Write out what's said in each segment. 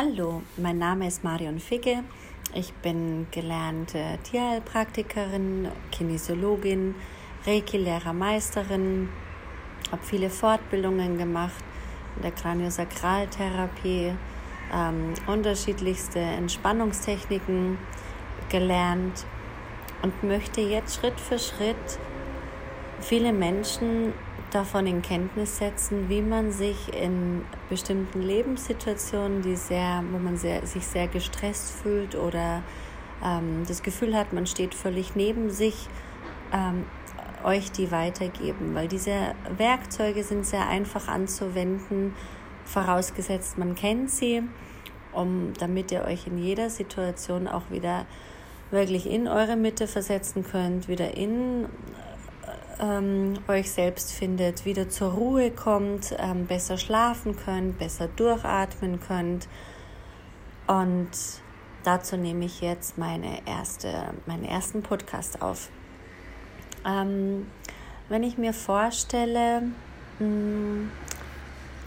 Hallo, mein Name ist Marion Figge. Ich bin gelernte Tierheilpraktikerin, Kinesiologin, Reiki-Lehrermeisterin, habe viele Fortbildungen gemacht in der Kraniosakraltherapie, ähm, unterschiedlichste Entspannungstechniken gelernt und möchte jetzt Schritt für Schritt viele Menschen davon in Kenntnis setzen, wie man sich in bestimmten Lebenssituationen, die sehr, wo man sehr, sich sehr gestresst fühlt oder ähm, das Gefühl hat, man steht völlig neben sich, ähm, euch die weitergeben, weil diese Werkzeuge sind sehr einfach anzuwenden, vorausgesetzt man kennt sie, um damit ihr euch in jeder Situation auch wieder wirklich in eure Mitte versetzen könnt, wieder in ähm, euch selbst findet, wieder zur Ruhe kommt, ähm, besser schlafen könnt, besser durchatmen könnt. Und dazu nehme ich jetzt meine erste, meinen ersten Podcast auf. Ähm, wenn ich mir vorstelle, mh, mm,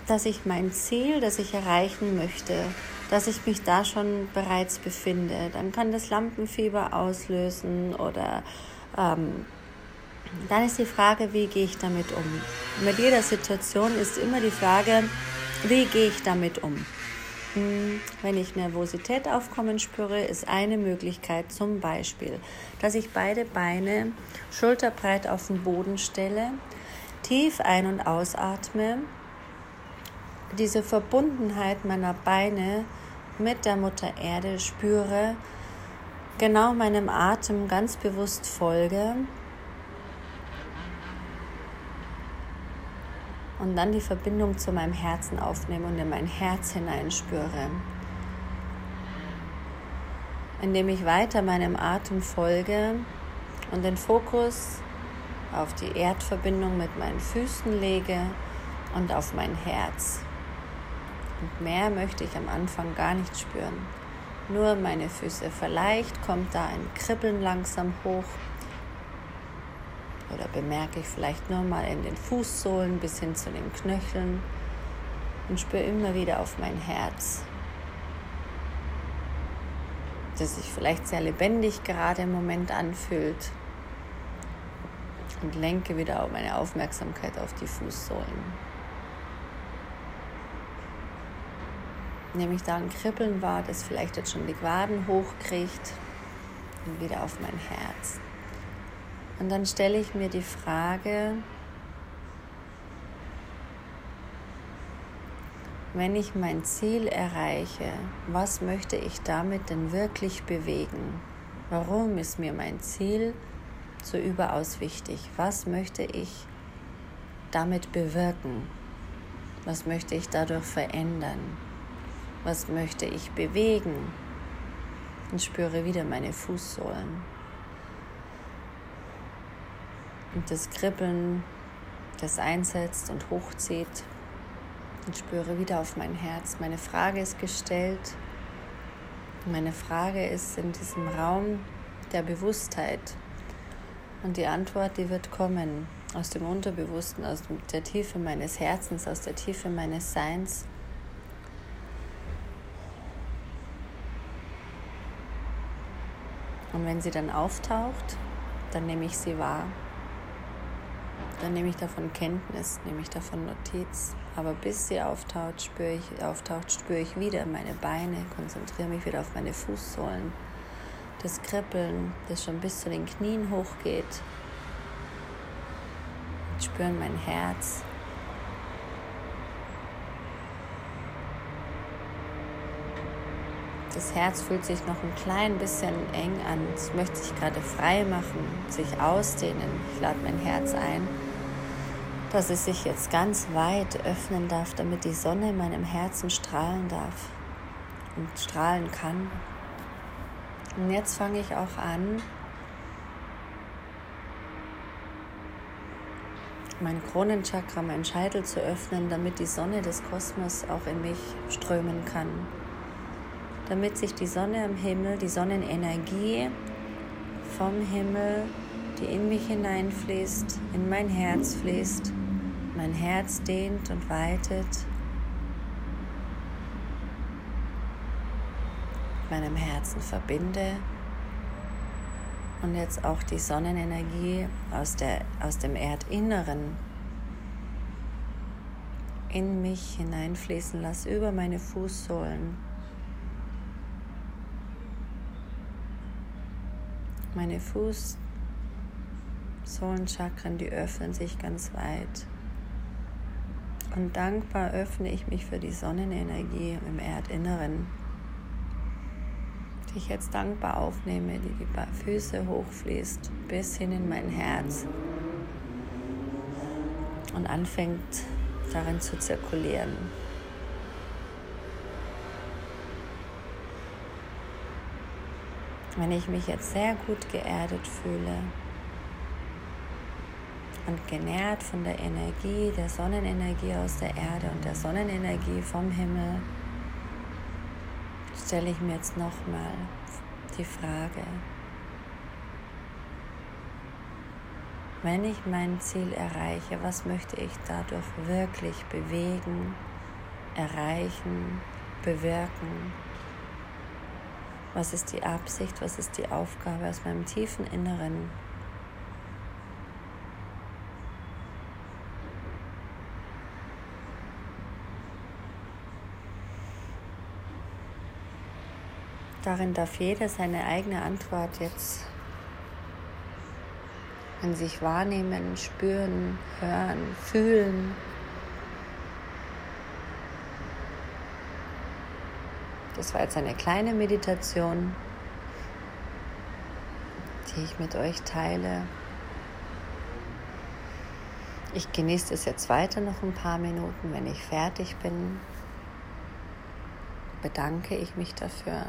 dass ich mein Ziel, das ich erreichen möchte, dass ich mich da schon bereits befinde, dann kann das Lampenfieber auslösen oder ähm, dann ist die Frage, wie gehe ich damit um? Mit jeder Situation ist immer die Frage, wie gehe ich damit um? Hm, wenn ich Nervosität aufkommen spüre, ist eine Möglichkeit zum Beispiel, dass ich beide Beine schulterbreit auf den Boden stelle, tief ein- und ausatme, diese Verbundenheit meiner Beine mit der Mutter Erde spüre, genau meinem Atem ganz bewusst folge und dann die Verbindung zu meinem Herzen aufnehme und in mein Herz hineinspüre. Indem ich weiter meinem Atem folge und den Fokus auf die Erdverbindung mit meinen Füßen lege und auf mein Herz. Und mehr möchte ich am Anfang gar nicht spüren. Nur meine Füße. Vielleicht kommt da ein Kribbeln langsam hoch oder bemerke ich vielleicht nur mal in den Fußsohlen bis hin zu den Knöcheln und spüre immer wieder auf mein Herz, das sich vielleicht sehr lebendig gerade im Moment anfühlt und lenke wieder meine Aufmerksamkeit auf die Fußsohlen. Nehme ich da ein Kribbeln wahr, das vielleicht jetzt schon die Waden hochkriegt und wieder auf mein Herz. Und dann stelle ich mir die Frage, wenn ich mein Ziel erreiche, was möchte ich damit denn wirklich bewegen? Warum ist mir mein Ziel so überaus wichtig? Was möchte ich damit bewirken? Was möchte ich dadurch verändern? Was möchte ich bewegen? Und spüre wieder meine Fußsohlen und das Kribbeln, das einsetzt und hochzieht und spüre wieder auf mein Herz. Meine Frage ist gestellt. Meine Frage ist in diesem Raum der Bewusstheit. Und die Antwort, die wird kommen aus dem Unterbewussten, aus der Tiefe meines Herzens, aus der Tiefe meines Seins. Und wenn sie dann auftaucht, dann nehme ich sie wahr. Dann nehme ich davon Kenntnis, nehme ich davon Notiz. Aber bis sie auftaucht, spüre ich, auftaucht, spüre ich wieder meine Beine, konzentriere mich wieder auf meine Fußsohlen. Das Kribbeln, das schon bis zu den Knien hochgeht. Spüren mein Herz. Das Herz fühlt sich noch ein klein bisschen eng an. Es möchte sich gerade frei machen, sich ausdehnen. Ich lade mein Herz ein dass es sich jetzt ganz weit öffnen darf, damit die Sonne in meinem Herzen strahlen darf und strahlen kann. Und jetzt fange ich auch an, mein Kronenchakra, mein Scheitel zu öffnen, damit die Sonne des Kosmos auch in mich strömen kann. Damit sich die Sonne am Himmel, die Sonnenenergie vom Himmel, die in mich hineinfließt, in mein Herz fließt, mein Herz dehnt und weitet meinem Herzen verbinde und jetzt auch die Sonnenenergie aus, der, aus dem Erdinneren in mich hineinfließen lasse, über meine Fußsohlen. Meine Fußsohlenchakren, die öffnen sich ganz weit. Und dankbar öffne ich mich für die Sonnenenergie im Erdinneren, die ich jetzt dankbar aufnehme, die die Füße hochfließt bis hin in mein Herz und anfängt darin zu zirkulieren. Wenn ich mich jetzt sehr gut geerdet fühle und genährt von der Energie, der Sonnenenergie aus der Erde und der Sonnenenergie vom Himmel, stelle ich mir jetzt nochmal die Frage, wenn ich mein Ziel erreiche, was möchte ich dadurch wirklich bewegen, erreichen, bewirken? Was ist die Absicht, was ist die Aufgabe aus meinem tiefen Inneren? Darin darf jeder seine eigene Antwort jetzt an sich wahrnehmen, spüren, hören, fühlen. Das war jetzt eine kleine Meditation, die ich mit euch teile. Ich genieße es jetzt weiter noch ein paar Minuten. Wenn ich fertig bin, bedanke ich mich dafür.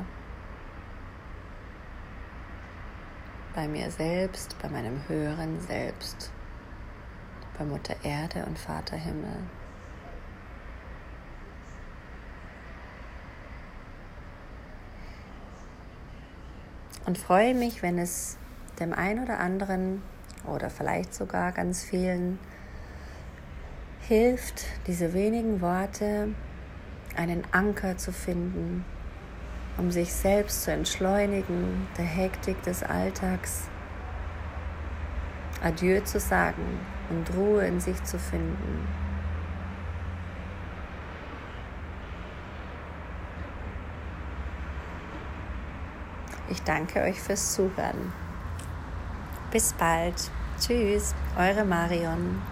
Bei mir selbst, bei meinem höheren Selbst, bei Mutter Erde und Vater Himmel. Und freue mich, wenn es dem einen oder anderen oder vielleicht sogar ganz vielen hilft, diese wenigen Worte einen Anker zu finden, um sich selbst zu entschleunigen, der Hektik des Alltags Adieu zu sagen und Ruhe in sich zu finden. Ich danke euch fürs Zuhören. Bis bald. Tschüss, eure Marion.